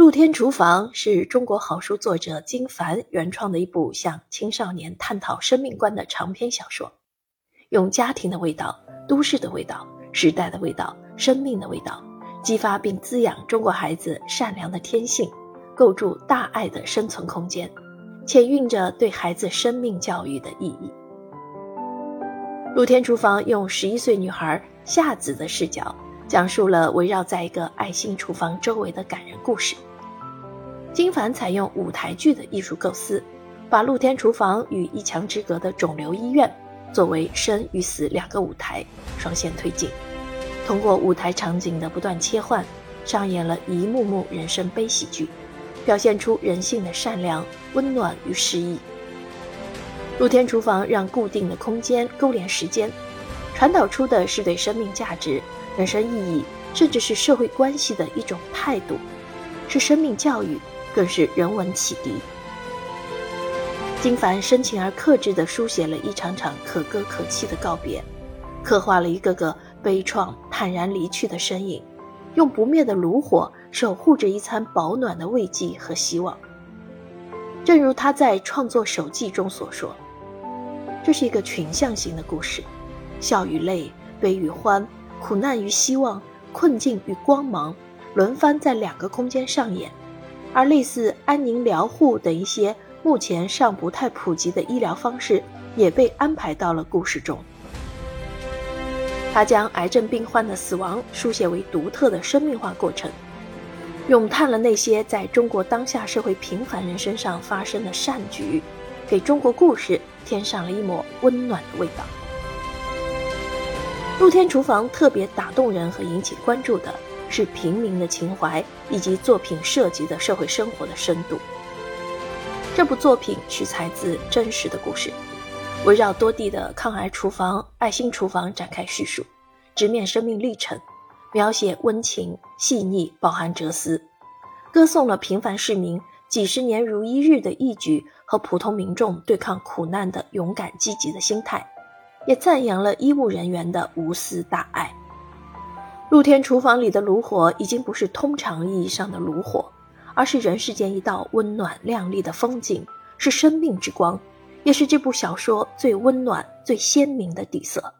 露天厨房是中国好书作者金凡原创的一部向青少年探讨生命观的长篇小说，用家庭的味道、都市的味道、时代的味道、生命的味道，激发并滋养中国孩子善良的天性，构筑大爱的生存空间，且蕴着对孩子生命教育的意义。露天厨房用十一岁女孩夏子的视角，讲述了围绕在一个爱心厨房周围的感人故事。金凡采用舞台剧的艺术构思，把露天厨房与一墙之隔的肿瘤医院作为生与死两个舞台，双线推进。通过舞台场景的不断切换，上演了一幕幕人生悲喜剧，表现出人性的善良、温暖与诗意。露天厨房让固定的空间勾连时间，传导出的是对生命价值、人生意义，甚至是社会关系的一种态度，是生命教育。更是人文启迪。金凡深情而克制地书写了一场场可歌可泣的告别，刻画了一个个悲怆、坦然离去的身影，用不灭的炉火守护着一餐保暖的慰藉和希望。正如他在创作手记中所说：“这是一个群像型的故事，笑与泪、悲与欢、苦难与希望、困境与光芒，轮番在两个空间上演。”而类似安宁疗护等一些目前尚不太普及的医疗方式，也被安排到了故事中。他将癌症病患的死亡书写为独特的生命化过程，咏叹了那些在中国当下社会平凡人身上发生的善举，给中国故事添上了一抹温暖的味道。露天厨房特别打动人和引起关注的。是平民的情怀以及作品涉及的社会生活的深度。这部作品取材自真实的故事，围绕多地的抗癌厨房、爱心厨房展开叙述，直面生命历程，描写温情细腻，饱含哲思，歌颂了平凡市民几十年如一日的义举和普通民众对抗苦难的勇敢积极的心态，也赞扬了医务人员的无私大爱。露天厨房里的炉火已经不是通常意义上的炉火，而是人世间一道温暖亮丽的风景，是生命之光，也是这部小说最温暖、最鲜明的底色。